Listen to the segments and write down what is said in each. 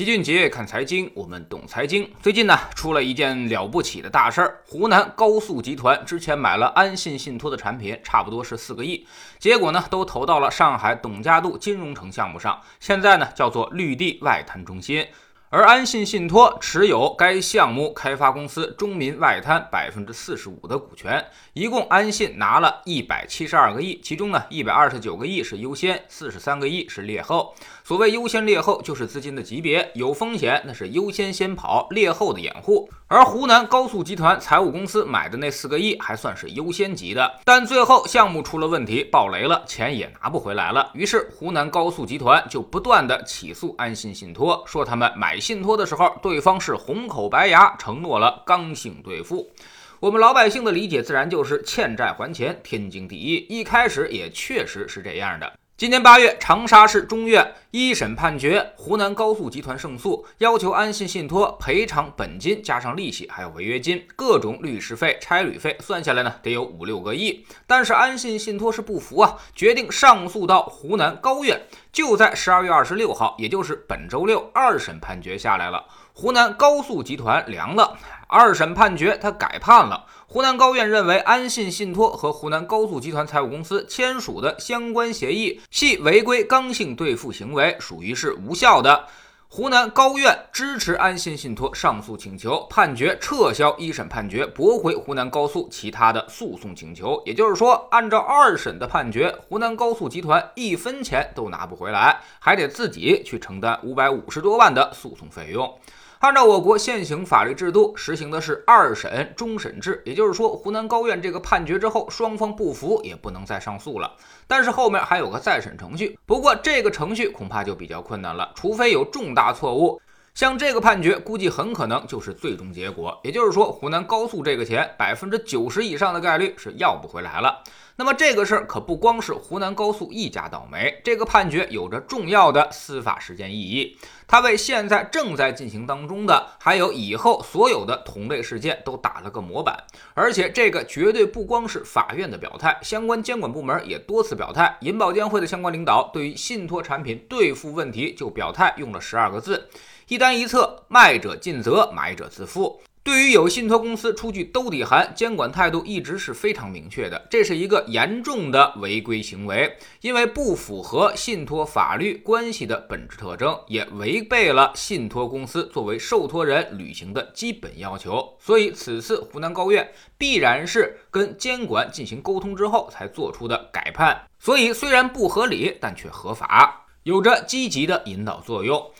齐俊杰看财经，我们懂财经。最近呢，出了一件了不起的大事儿。湖南高速集团之前买了安信信托的产品，差不多是四个亿，结果呢，都投到了上海董家渡金融城项目上，现在呢，叫做绿地外滩中心。而安信信托持有该项目开发公司中民外滩百分之四十五的股权，一共安信拿了一百七十二个亿，其中呢一百二十九个亿是优先，四十三个亿是劣后。所谓优先劣后，就是资金的级别，有风险那是优先先跑，劣后的掩护。而湖南高速集团财务公司买的那四个亿还算是优先级的，但最后项目出了问题，爆雷了，钱也拿不回来了。于是湖南高速集团就不断的起诉安信信托，说他们买信托的时候，对方是红口白牙，承诺了刚性兑付。我们老百姓的理解自然就是欠债还钱，天经地义。一开始也确实是这样的。今年八月，长沙市中院一审判决湖南高速集团胜诉，要求安信信托赔偿本金加上利息，还有违约金，各种律师费、差旅费，算下来呢得有五六个亿。但是安信信托是不服啊，决定上诉到湖南高院。就在十二月二十六号，也就是本周六，二审判决下来了，湖南高速集团凉了。二审判决他改判了。湖南高院认为，安信信托和湖南高速集团财务公司签署的相关协议系违规刚性兑付行为，属于是无效的。湖南高院支持安信信托上诉请求，判决撤销一审判决，驳回湖南高速其他的诉讼请求。也就是说，按照二审的判决，湖南高速集团一分钱都拿不回来，还得自己去承担五百五十多万的诉讼费用。按照我国现行法律制度，实行的是二审终审制，也就是说，湖南高院这个判决之后，双方不服也不能再上诉了。但是后面还有个再审程序，不过这个程序恐怕就比较困难了，除非有重大错误。像这个判决，估计很可能就是最终结果。也就是说，湖南高速这个钱，百分之九十以上的概率是要不回来了。那么这个事儿可不光是湖南高速一家倒霉，这个判决有着重要的司法实践意义，它为现在正在进行当中的，还有以后所有的同类事件都打了个模板。而且这个绝对不光是法院的表态，相关监管部门也多次表态。银保监会的相关领导对于信托产品兑付问题就表态，用了十二个字：一单一策，卖者尽责，买者自负。对于有信托公司出具兜底函，监管态度一直是非常明确的，这是一个严重的违规行为，因为不符合信托法律关系的本质特征，也违背了信托公司作为受托人履行的基本要求。所以，此次湖南高院必然是跟监管进行沟通之后才做出的改判。所以，虽然不合理，但却合法，有着积极的引导作用。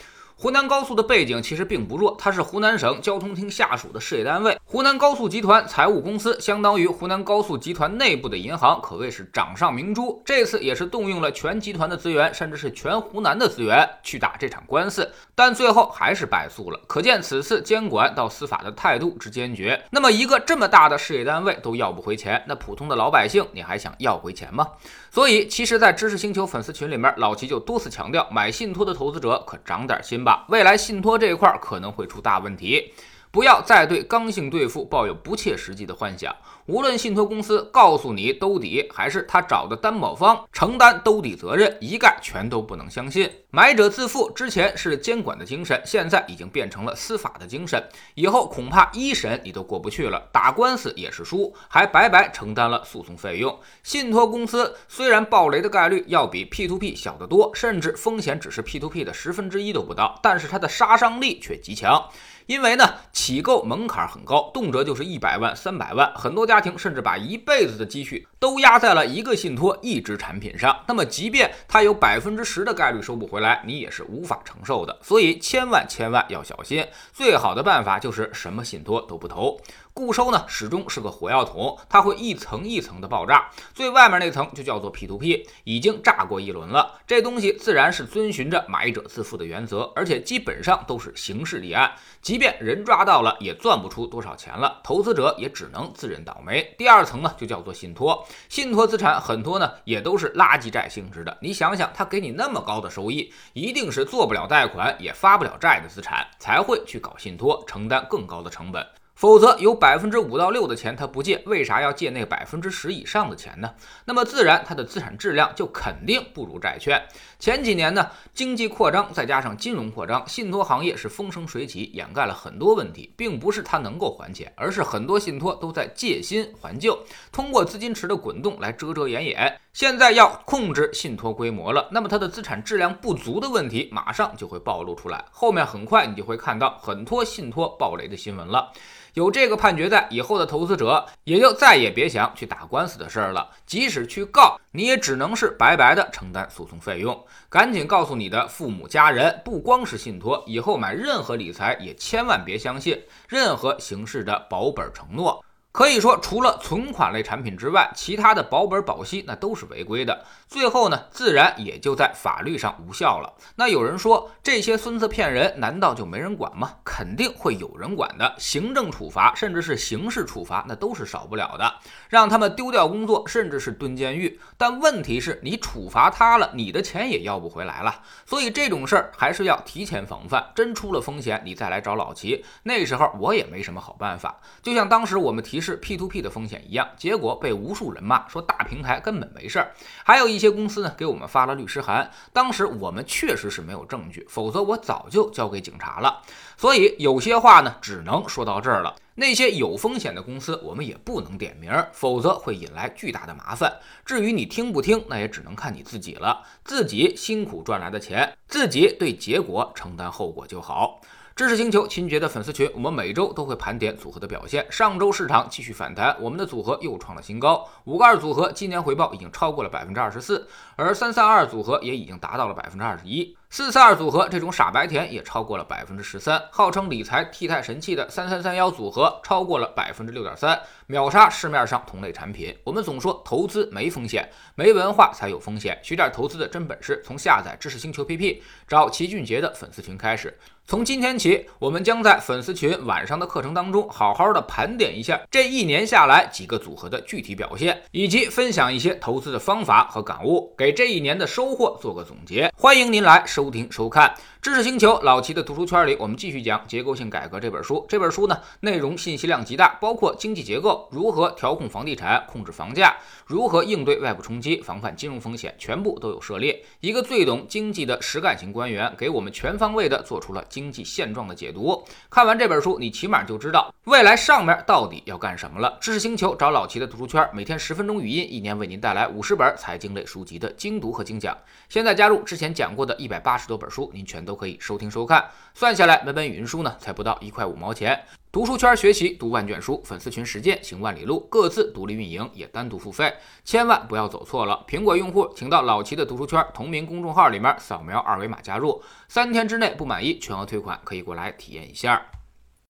湖南高速的背景其实并不弱，它是湖南省交通厅下属的事业单位。湖南高速集团财务公司相当于湖南高速集团内部的银行，可谓是掌上明珠。这次也是动用了全集团的资源，甚至是全湖南的资源去打这场官司，但最后还是败诉了。可见此次监管到司法的态度之坚决。那么一个这么大的事业单位都要不回钱，那普通的老百姓你还想要回钱吗？所以，其实，在知识星球粉丝群里面，老齐就多次强调，买信托的投资者可长点心吧，未来信托这一块可能会出大问题。不要再对刚性兑付抱有不切实际的幻想。无论信托公司告诉你兜底，还是他找的担保方承担兜底责任，一概全都不能相信。买者自负之前是监管的精神，现在已经变成了司法的精神。以后恐怕一审你都过不去了，打官司也是输，还白白承担了诉讼费用。信托公司虽然暴雷的概率要比 P2P 小得多，甚至风险只是 P2P 的十分之一都不到，但是它的杀伤力却极强。因为呢，起购门槛很高，动辄就是一百万、三百万，很多家庭甚至把一辈子的积蓄都压在了一个信托一只产品上。那么，即便它有百分之十的概率收不回来，你也是无法承受的。所以，千万千万要小心。最好的办法就是什么信托都不投。固收呢，始终是个火药桶，它会一层一层的爆炸，最外面那层就叫做 P2P，已经炸过一轮了。这东西自然是遵循着买者自负的原则，而且基本上都是刑事立案，即便人抓到了，也赚不出多少钱了，投资者也只能自认倒霉。第二层呢，就叫做信托，信托资产很多呢，也都是垃圾债性质的。你想想，他给你那么高的收益，一定是做不了贷款，也发不了债的资产，才会去搞信托，承担更高的成本。否则有百分之五到六的钱他不借，为啥要借那百分之十以上的钱呢？那么自然他的资产质量就肯定不如债券。前几年呢，经济扩张再加上金融扩张，信托行业是风生水起，掩盖了很多问题，并不是他能够还钱，而是很多信托都在借新还旧，通过资金池的滚动来遮遮掩掩。现在要控制信托规模了，那么它的资产质量不足的问题马上就会暴露出来。后面很快你就会看到很多信托暴雷的新闻了。有这个判决在，以后的投资者也就再也别想去打官司的事儿了。即使去告，你也只能是白白的承担诉讼费用。赶紧告诉你的父母家人，不光是信托，以后买任何理财也千万别相信任何形式的保本承诺。可以说，除了存款类产品之外，其他的保本保息那都是违规的。最后呢，自然也就在法律上无效了。那有人说，这些孙子骗人，难道就没人管吗？肯定会有人管的，行政处罚甚至是刑事处罚，那都是少不了的，让他们丢掉工作，甚至是蹲监狱。但问题是，你处罚他了，你的钱也要不回来了。所以这种事儿还是要提前防范，真出了风险，你再来找老齐，那时候我也没什么好办法。就像当时我们提。是 P to P 的风险一样，结果被无数人骂，说大平台根本没事儿。还有一些公司呢，给我们发了律师函，当时我们确实是没有证据，否则我早就交给警察了。所以有些话呢，只能说到这儿了。那些有风险的公司，我们也不能点名，否则会引来巨大的麻烦。至于你听不听，那也只能看你自己了。自己辛苦赚来的钱，自己对结果承担后果就好。知识星球秦爵的粉丝群，我们每周都会盘点组合的表现。上周市场继续反弹，我们的组合又创了新高。五个二组合今年回报已经超过了百分之二十四，而三三二组合也已经达到了百分之二十一。四四二组合这种傻白甜也超过了百分之十三，号称理财替代神器的三三三幺组合超过了百分之六点三，秒杀市面上同类产品。我们总说投资没风险，没文化才有风险。学点投资的真本事，从下载知识星球 PP 找齐俊杰的粉丝群开始。从今天起，我们将在粉丝群晚上的课程当中，好好的盘点一下这一年下来几个组合的具体表现，以及分享一些投资的方法和感悟，给这一年的收获做个总结。欢迎您来收收听收看。知识星球老齐的读书圈里，我们继续讲《结构性改革》这本书。这本书呢，内容信息量极大，包括经济结构、如何调控房地产、控制房价、如何应对外部冲击、防范金融风险，全部都有涉猎。一个最懂经济的实干型官员，给我们全方位的做出了经济现状的解读。看完这本书，你起码就知道未来上面到底要干什么了。知识星球找老齐的读书圈，每天十分钟语音，一年为您带来五十本财经类书籍的精读和精讲。现在加入之前讲过的一百八八十多本书，您全。都可以收听收看，算下来每本语音书呢才不到一块五毛钱。读书圈学习读万卷书，粉丝群实践行万里路，各自独立运营也单独付费，千万不要走错了。苹果用户请到老齐的读书圈同名公众号里面扫描二维码加入，三天之内不满意全额退款，可以过来体验一下。